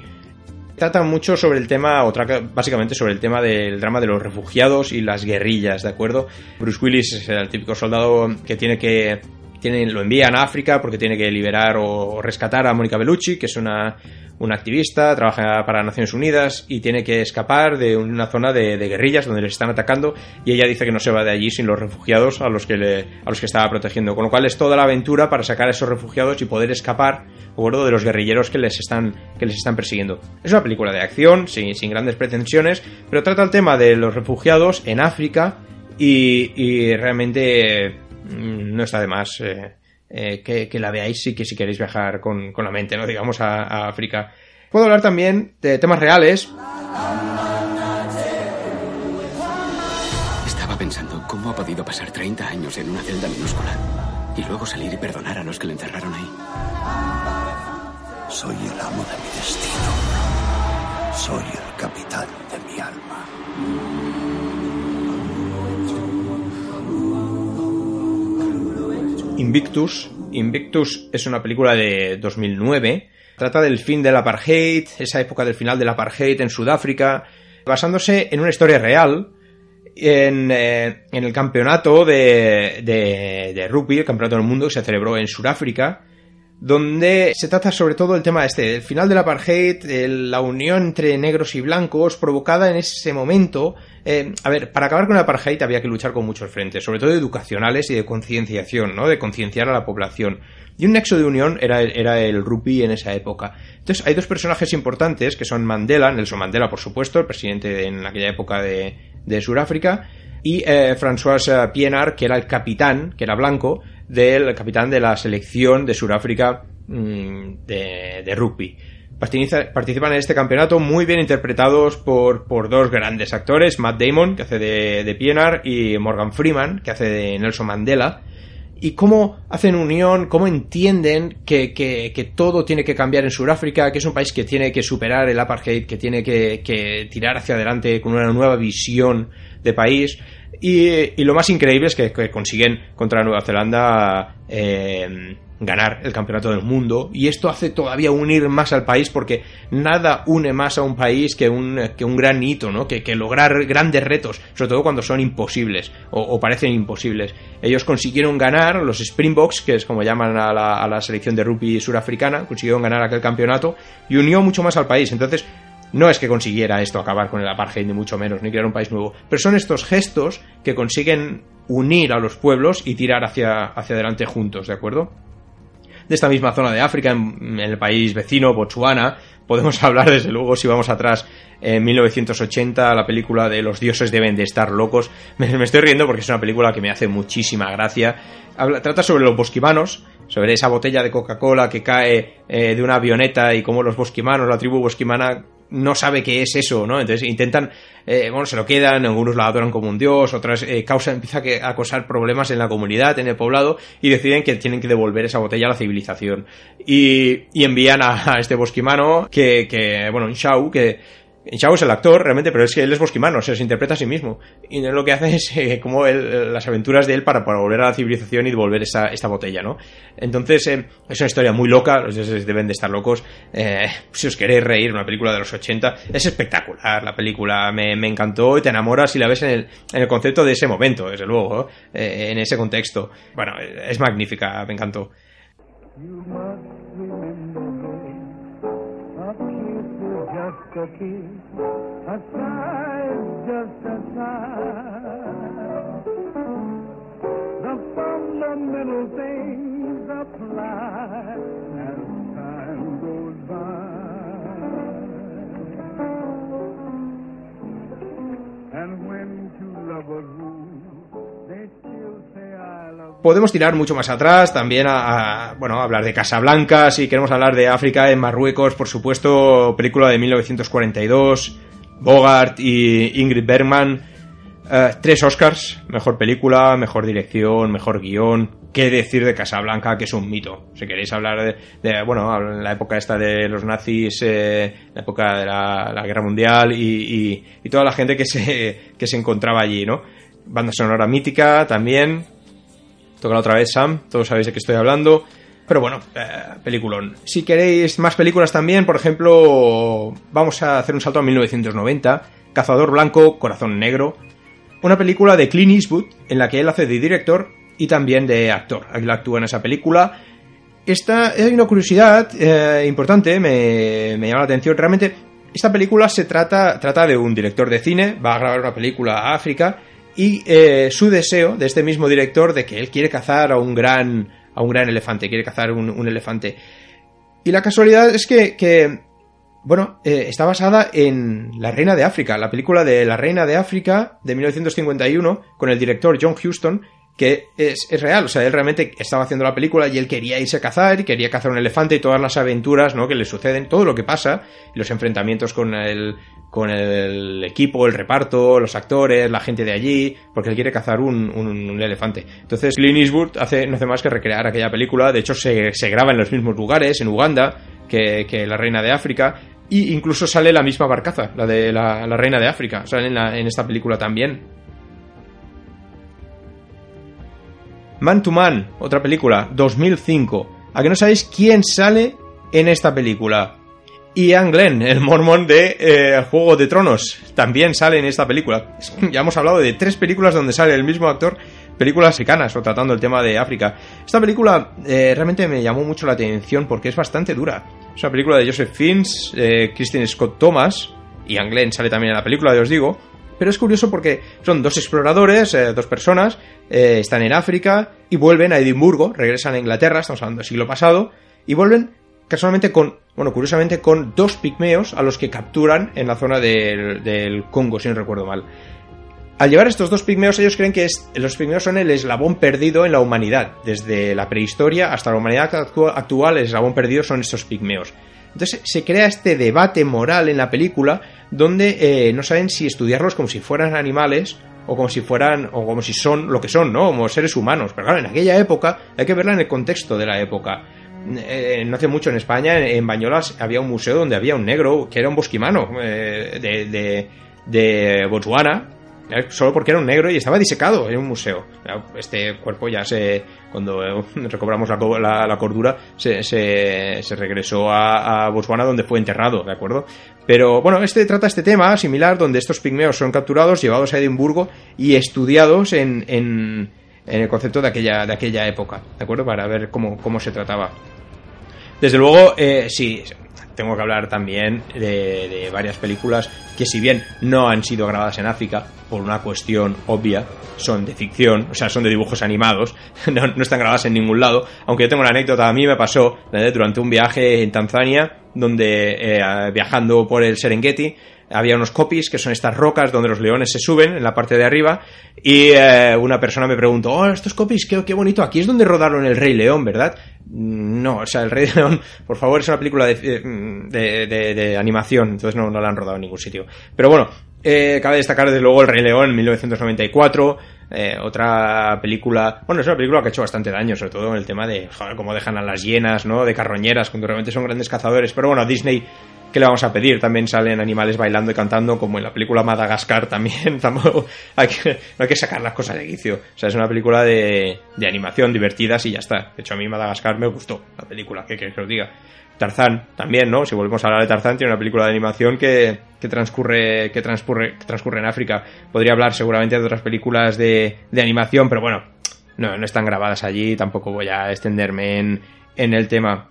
Speaker 1: Trata mucho sobre el tema, o básicamente sobre el tema del drama de los refugiados y las guerrillas, ¿de acuerdo? Bruce Willis es el típico soldado que tiene que lo envían a África porque tiene que liberar o rescatar a Mónica Bellucci, que es una, una activista, trabaja para Naciones Unidas y tiene que escapar de una zona de, guerrillas donde les están atacando y ella dice que no se va de allí sin los refugiados a los que a los que estaba protegiendo, con lo cual es toda la aventura para sacar a esos refugiados y poder escapar de los guerrilleros que les están que les están persiguiendo. Es una película de acción sin, sin grandes pretensiones, pero trata el tema de los refugiados en África y realmente Mm, no está de más eh, eh, que, la veáis y que si queréis viajar con, la mente, ¿no? Digamos, a, África. Puedo hablar también de temas reales.
Speaker 2: Estaba pensando cómo ha podido pasar 30 años en una celda minúscula y luego salir y perdonar a los que le encerraron ahí.
Speaker 3: Soy el amo de mi destino. Soy el capitán de mi alma.
Speaker 1: Invictus. Invictus es una película de 2009. Trata del fin del apartheid, esa época del final del apartheid en Sudáfrica, basándose en una historia real, en, eh, el campeonato de, de, rugby, el campeonato del mundo que se celebró en Sudáfrica, donde se trata sobre todo el tema este, el final del apartheid, la unión entre negros y blancos provocada en ese momento. Eh, a ver, para acabar con el apartheid había que luchar con muchos frentes, sobre todo educacionales y de concienciación, ¿no? De concienciar a la población. Y un nexo de unión era, era el rugby en esa época. Entonces, hay dos personajes importantes que son Mandela, Nelson Mandela, por supuesto, el presidente en aquella época de, de Sudáfrica, y eh, François Pienaar, que era el capitán, que era blanco, del capitán de la selección de Sudáfrica mm, de, rugby. Participan en este campeonato muy bien interpretados por, por dos grandes actores, Matt Damon, que hace de, de Pienaar, y Morgan Freeman, que hace de Nelson Mandela y cómo hacen unión, cómo entienden que, que, todo tiene que cambiar en Sudáfrica, que es un país que tiene que superar el apartheid, que tiene que, que tirar hacia adelante con una nueva visión de país. Y, lo más increíble es que, consiguen contra Nueva Zelanda eh, ganar el campeonato del mundo. Y esto hace todavía unir más al país porque nada une más a un país que un, que un gran hito, ¿no? Que, lograr grandes retos, sobre todo cuando son imposibles o, parecen imposibles. Ellos consiguieron ganar, los Springboks, que es como llaman a la, a la selección de rugby surafricana, consiguieron ganar aquel campeonato y unió mucho más al país. Entonces, no es que consiguiera esto acabar con el apartheid, ni mucho menos, ni crear un país nuevo, pero son estos gestos que consiguen unir a los pueblos y tirar hacia, hacia adelante juntos, ¿de acuerdo? de esta misma zona de África, en, el país vecino, Botswana. Podemos hablar, desde luego, si vamos atrás, en 1980, la película de Los dioses deben de estar locos. Me, estoy riendo porque es una película que me hace muchísima gracia. trata sobre los bosquimanos, sobre esa botella de Coca-Cola que cae eh, de una avioneta y cómo los bosquimanos, la tribu bosquimana, no sabe qué es eso, ¿no? Entonces intentan, eh, bueno, se lo quedan, algunos lo adoran como un dios, otras eh, causa, empieza a causar problemas en la comunidad, en el poblado, y deciden que tienen que devolver esa botella a la civilización. Y, y envían a, a, este bosquimano, que, que bueno, un Shao, que Chavo es el actor, realmente, pero es que él es bosquimano, se interpreta a sí mismo. Y lo que hace es eh, como las aventuras de él para, volver a la civilización y devolver esta, esta botella, ¿no? Entonces, eh, es una historia muy loca, los dioses deben de estar locos. Eh, si os queréis reír, una película de los 80, es espectacular la película, me, encantó y te enamoras y la ves en el, en el concepto de ese momento, desde luego, en ese contexto. Bueno, es magnífica, me encantó. A kiss, a sigh just a sigh. The fundamental things apply as time goes by. And when two lovers woo, Podemos tirar mucho más atrás, también a, bueno, hablar de Casablanca, si queremos hablar de África en Marruecos, por supuesto, película de 1942, Bogart y Ingrid Bergman, eh, tres Oscars, mejor película, mejor dirección, mejor guion, qué decir de Casablanca, que es un mito. Si queréis hablar de, bueno, la época esta de los nazis, eh, la época de la, Guerra Mundial y, y, toda la gente que se, que se encontraba allí, ¿no? Banda sonora mítica también, Toca otra vez Sam, todos sabéis de qué estoy hablando. Pero bueno, eh, peliculón. Si queréis más películas también, por ejemplo, vamos a hacer un salto a 1990. Cazador Blanco, Corazón Negro. Una película de Clint Eastwood en la que él hace de director y también de actor. Él actúa en esa película. Esta hay una curiosidad eh, importante, me, me llama la atención. Realmente, esta película se trata, trata de un director de cine, va a grabar una película a África y eh, su deseo de este mismo director de que él quiere cazar a un gran, a un gran elefante, quiere cazar un, elefante. Y la casualidad es que, bueno, eh, está basada en La Reina de África, la película de La Reina de África de 1951 con el director John Huston, que es, es, real, o sea, él realmente estaba haciendo la película y él quería irse a cazar y quería cazar un elefante y todas las aventuras, ¿no? Que le suceden, todo lo que pasa, los enfrentamientos con el, con el equipo, el reparto, los actores, la gente de allí, porque él quiere cazar un, elefante. Entonces Clint Eastwood hace, no hace más que recrear aquella película, de hecho se, graba en los mismos lugares, en Uganda, que, La Reina de África, y incluso sale la misma barcaza, la de la, Reina de África, sale en, en esta película también. Man to Man, otra película, 2005. ¿A que no sabéis quién sale en esta película? Ian Glenn, el mormón de eh, Juego de Tronos, también sale en esta película. Ya hemos hablado de tres películas donde sale el mismo actor, películas africanas o tratando el tema de África. Esta película eh, realmente me llamó mucho la atención porque es bastante dura. Es una película de Joseph Fiennes, eh, Christine Scott Thomas, Ian Glenn sale también en la película, ya os digo. Pero es curioso porque son dos exploradores, dos personas, están en África y vuelven a Edimburgo, regresan a Inglaterra, estamos hablando del siglo pasado, y vuelven casualmente con, bueno, curiosamente con dos pigmeos a los que capturan en la zona del, Congo, si no recuerdo mal. Al llevar estos dos pigmeos, ellos creen que los pigmeos son el eslabón perdido en la humanidad. Desde la prehistoria hasta la humanidad actual, el eslabón perdido son estos pigmeos. Entonces se crea este debate moral en la película donde eh, no saben si estudiarlos como si fueran animales o como si fueran, o como si son lo que son, ¿no? Como seres humanos. Pero claro, en aquella época hay que verla en el contexto de la época. Eh, no hace mucho en España, en, Bañolas, había un museo donde había un negro que era un bosquimano eh, de, de, Botswana, eh, solo porque era un negro y estaba disecado en un museo. Este cuerpo ya se, cuando recobramos la, cordura, se, se, regresó a, a, Botswana donde fue enterrado, ¿de acuerdo? Pero bueno, este trata este tema similar donde estos pigmeos son capturados, llevados a Edimburgo y estudiados en, en, en el concepto de aquella, de aquella época, ¿de acuerdo? Para ver cómo, cómo se trataba. Desde luego, eh, sí, tengo que hablar también de, varias películas que si bien no han sido grabadas en África, por una cuestión obvia, son de ficción, o sea, son de dibujos animados, no, no están grabadas en ningún lado, aunque yo tengo una anécdota, a mí me pasó durante un viaje en Tanzania, donde eh, viajando por el Serengeti, había unos copies, que son estas rocas donde los leones se suben en la parte de arriba, y eh, una persona me preguntó, oh, estos copies, qué, qué bonito, aquí es donde rodaron el Rey León, ¿verdad? No, o sea, el Rey León, por favor, es una película de, de, de, de animación, entonces no, no la han rodado en ningún sitio. Pero bueno, eh, cabe destacar desde luego El Rey León en 1994, eh, otra película, bueno, es una película que ha hecho bastante daño, sobre todo en el tema de joder, cómo dejan a las hienas, ¿no? De carroñeras, cuando realmente son grandes cazadores, pero bueno, Disney ¿qué le vamos a pedir? También salen animales bailando y cantando, como en la película Madagascar también. Hay que, no hay que sacar las cosas de quicio. O sea, es una película de, de animación, divertidas y ya está. De hecho, a mí Madagascar me gustó la película, ¿qué quieres que os diga? Tarzán también, ¿no? Si volvemos a hablar de Tarzán, tiene una película de animación que, que transcurre, que transcurre, que transcurre en África. Podría hablar seguramente de otras películas de, de animación, pero bueno, no, no están grabadas allí, tampoco voy a extenderme en, en el tema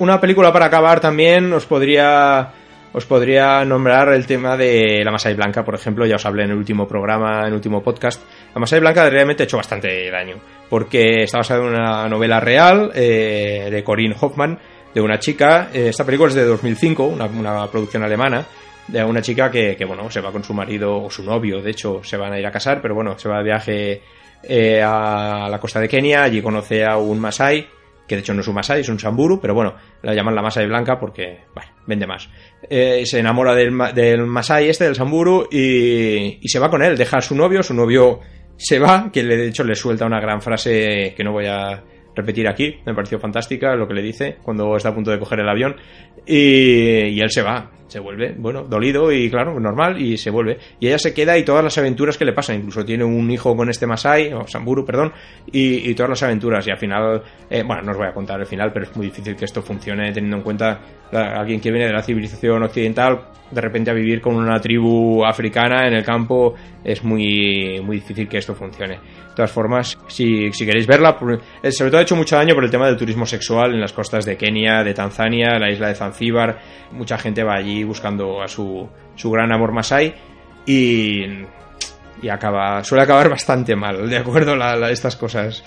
Speaker 1: una película para acabar también os podría os podría nombrar el tema de La Masai Blanca, por ejemplo, ya os hablé en el último programa, en el último podcast. La Masai Blanca realmente ha hecho bastante daño, porque está basada en una novela real eh, de Corinne Hoffman, de una chica, eh, esta película es de 2005, una, una producción alemana, de una chica que, que, bueno, se va con su marido o su novio, de hecho, se van a ir a casar, pero bueno, se va de viaje eh, a la costa de Kenia, allí conoce a un Masai, que de hecho no es un Masai, es un Samburu, pero bueno, la llaman la Masai blanca porque, vende más. Eh, se enamora del, del Masai este, del Samburu, y, y, se va con él, deja a su novio, su novio se va, que de hecho le suelta una gran frase que no voy a repetir aquí, me pareció fantástica lo que le dice cuando está a punto de coger el avión, y, y él se va, se vuelve, bueno, dolido y claro, normal, y se vuelve. Y ella se queda y todas las aventuras que le pasan, incluso tiene un hijo con este Masai, o Samburu, perdón, y, y todas las aventuras. Y al final, eh, bueno, no os voy a contar el final, pero es muy difícil que esto funcione teniendo en cuenta alguien que viene de la civilización occidental, de repente a vivir con una tribu africana en el campo, es muy, muy difícil que esto funcione. De todas formas, si, si queréis verla, eh, sobre todo ha hecho mucho daño por el tema del turismo sexual en las costas de Kenia, de Tanzania, la isla de Zanzíbar. Mucha gente va allí buscando a su, su gran amor Masai y, y acaba, suele acabar bastante mal, de acuerdo, estas cosas.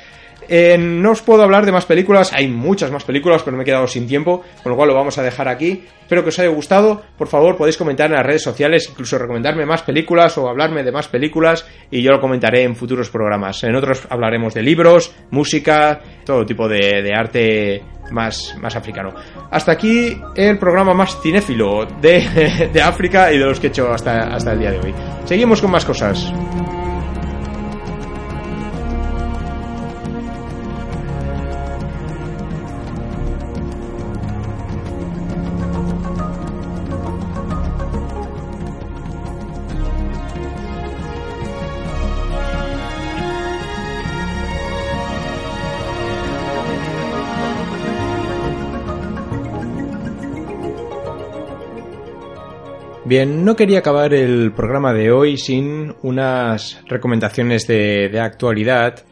Speaker 1: Eh, no os puedo hablar de más películas, hay muchas más películas, pero me he quedado sin tiempo, con lo cual lo vamos a dejar aquí. Espero que os haya gustado, por favor podéis comentar en las redes sociales, incluso recomendarme más películas o hablarme de más películas y yo lo comentaré en futuros programas. En otros hablaremos de libros, música, todo tipo de, de arte más, más africano. Hasta aquí el programa más cinéfilo de, de África y de los que he hecho hasta, hasta el día de hoy. Seguimos con más cosas. Bien, no quería acabar el programa de hoy sin unas recomendaciones de, actualidad.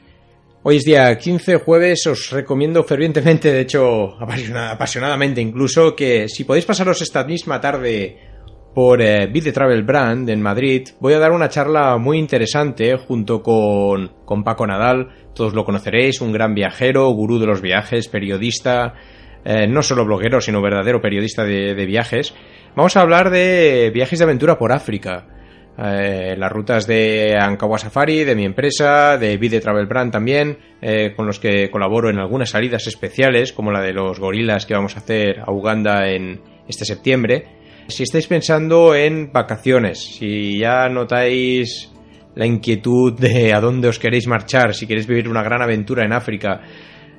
Speaker 1: Hoy es día 15, jueves, os recomiendo fervientemente, de hecho apasionadamente incluso, que si podéis pasaros esta misma tarde por eh, the Travel Brand en Madrid, voy a dar una charla muy interesante junto con, con Paco Nadal, todos lo conoceréis, un gran viajero, gurú de los viajes, periodista, eh, no solo bloguero, sino verdadero periodista de viajes. Vamos a hablar de viajes de aventura por África. Eh, las rutas de Ankawa Safari, de mi empresa, de Vide Travel Brand también, eh, con los que colaboro en algunas salidas especiales, como la de los gorilas que vamos a hacer a Uganda en este septiembre. Si estáis pensando en vacaciones, si ya notáis la inquietud de a dónde os queréis marchar, si queréis vivir una gran aventura en África,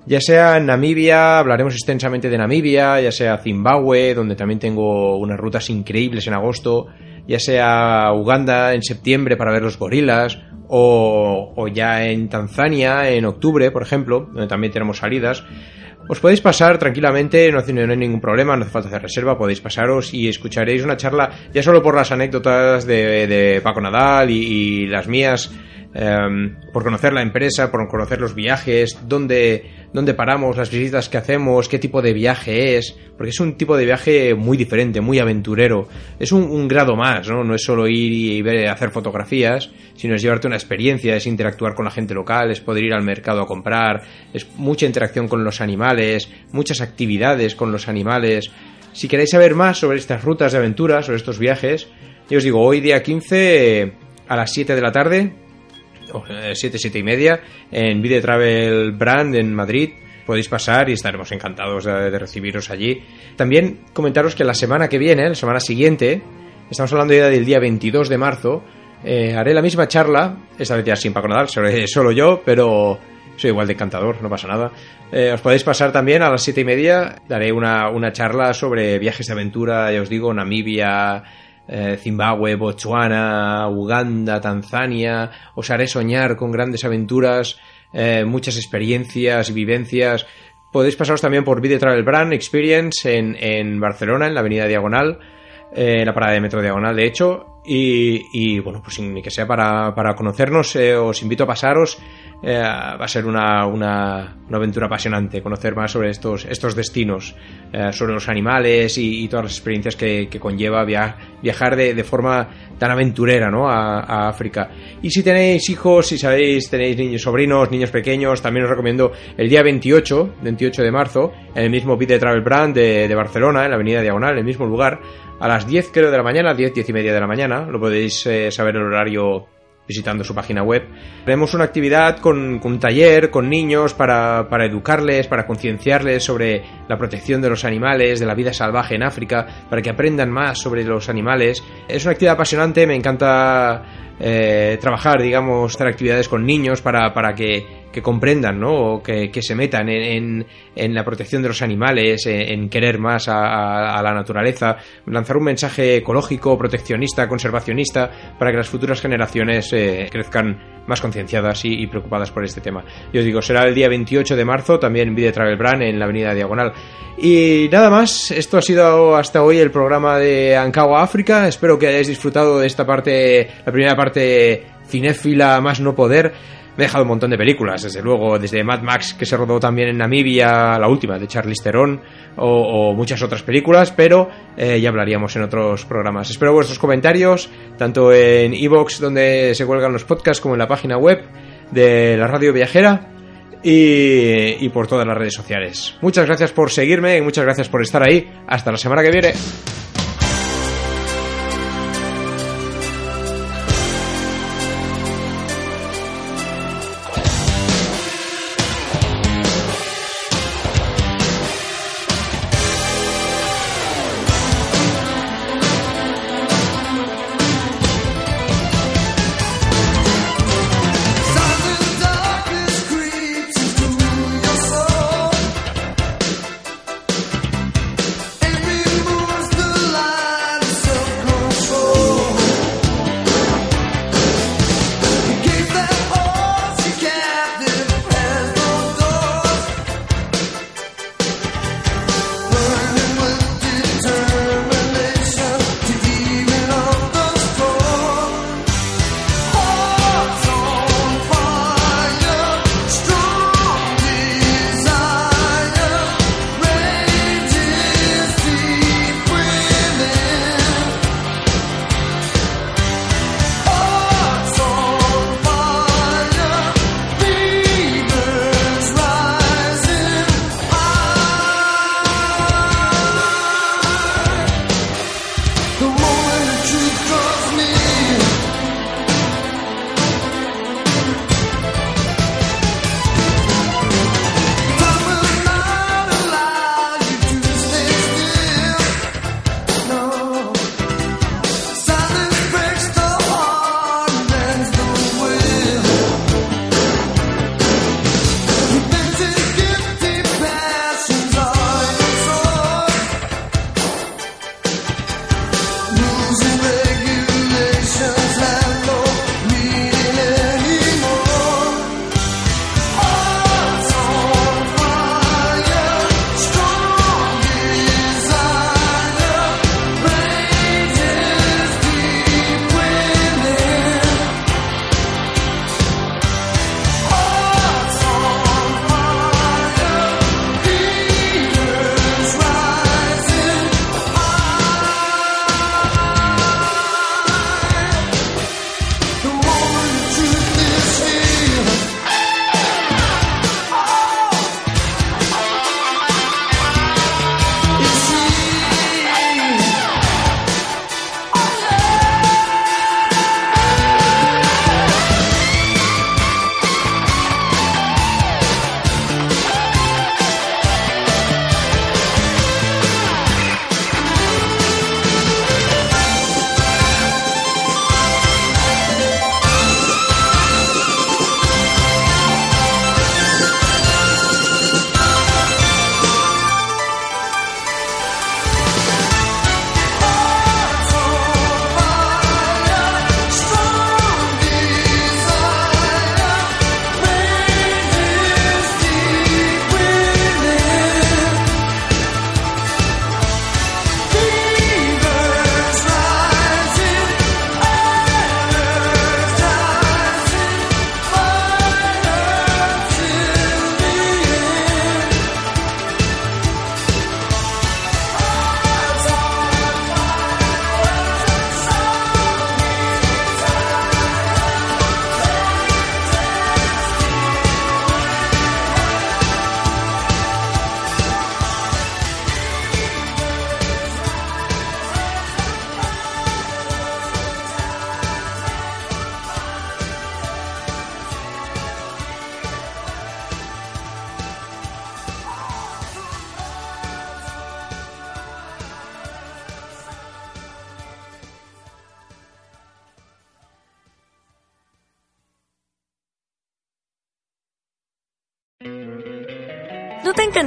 Speaker 1: ya sea en Namibia, hablaremos extensamente de Namibia, ya sea Zimbabue, donde también tengo unas rutas increíbles en agosto, ya sea Uganda en septiembre para ver los gorilas, o, o ya en Tanzania en octubre, por ejemplo, donde también tenemos salidas. Os podéis pasar tranquilamente, no, no hay ningún problema, no hace falta hacer reserva, podéis pasaros y escucharéis una charla, ya solo por las anécdotas de, de Paco Nadal y, y las mías, eh, por conocer la empresa, por conocer los viajes, dónde, dónde paramos, las visitas que hacemos, qué tipo de viaje es, porque es un tipo de viaje muy diferente, muy aventurero. Es un, grado más, ¿no? No es solo ir y ver, hacer fotografías, sino es llevarte una experiencia, es interactuar con la gente local, es poder ir al mercado a comprar, es mucha interacción con los animales, muchas actividades con los animales. Si queréis saber más sobre estas rutas de aventura, sobre estos viajes, yo os digo, hoy día 15 a las 7 de la tarde 7, 7 y media, en Video Travel Brand en Madrid. Podéis pasar y estaremos encantados de, recibiros allí. También comentaros que la semana que viene, la semana siguiente, estamos hablando ya del día 22 de marzo, eh, haré la misma charla, esta vez ya sin Paco Nadal, solo yo, pero soy igual de encantador, no pasa nada. Eh, os podéis pasar también a las siete y media, daré una, una charla sobre viajes de aventura, ya os digo, Namibia, eh, Zimbabue, Botswana, Uganda, Tanzania, os haré soñar con grandes aventuras, eh, muchas experiencias y vivencias. Podéis pasaros también por Video Travel Brand Experience en, en Barcelona, en la Avenida Diagonal, eh, en la parada de Metro Diagonal, de hecho, y, bueno, pues ni que sea para, para conocernos, os invito a pasaros eh, va a ser una, una, aventura apasionante conocer más sobre estos, estos destinos, eh, sobre los animales y, todas las experiencias que, conlleva viajar de, de, forma tan aventurera ¿no? A, África. Y si tenéis hijos, si sabéis, tenéis niños, sobrinos, niños pequeños, también os recomiendo el día 28, 28 de marzo, en el mismo Beat Travel Brand de, de, Barcelona, en la avenida Diagonal, en el mismo lugar, a las 10 creo de la mañana, 10, 10 y media de la mañana, lo podéis eh, saber el horario visitando su página web. Tenemos una actividad con, un taller con niños para, para educarles, para concienciarles sobre la protección de los animales, de la vida salvaje en África, para que aprendan más sobre los animales. Es una actividad apasionante, me encanta eh, trabajar, digamos, hacer actividades con niños para, para que que comprendan, ¿no? O que, se metan en, en, la protección de los animales, en, querer más a, la naturaleza, lanzar un mensaje ecológico, proteccionista, conservacionista, para que las futuras generaciones eh, crezcan más concienciadas y, preocupadas por este tema. Yo os digo, será el día 28 de marzo, también en Video Travel Brand, en la Avenida Diagonal. Y nada más, esto ha sido hasta hoy el programa de Ankawa África. Espero que hayáis disfrutado de esta parte, la primera parte cinéfila más no poder. Me he dejado un montón de películas, desde luego, desde Mad Max, que se rodó también en Namibia, la última, de Charlize Theron, o, muchas otras películas, pero eh, ya hablaríamos en otros programas. Espero vuestros comentarios, tanto en Evox, donde se cuelgan los podcasts, como en la página web de la Radio Viajera, y, y por todas las redes sociales. Muchas gracias por seguirme y muchas gracias por estar ahí. Hasta la semana que viene.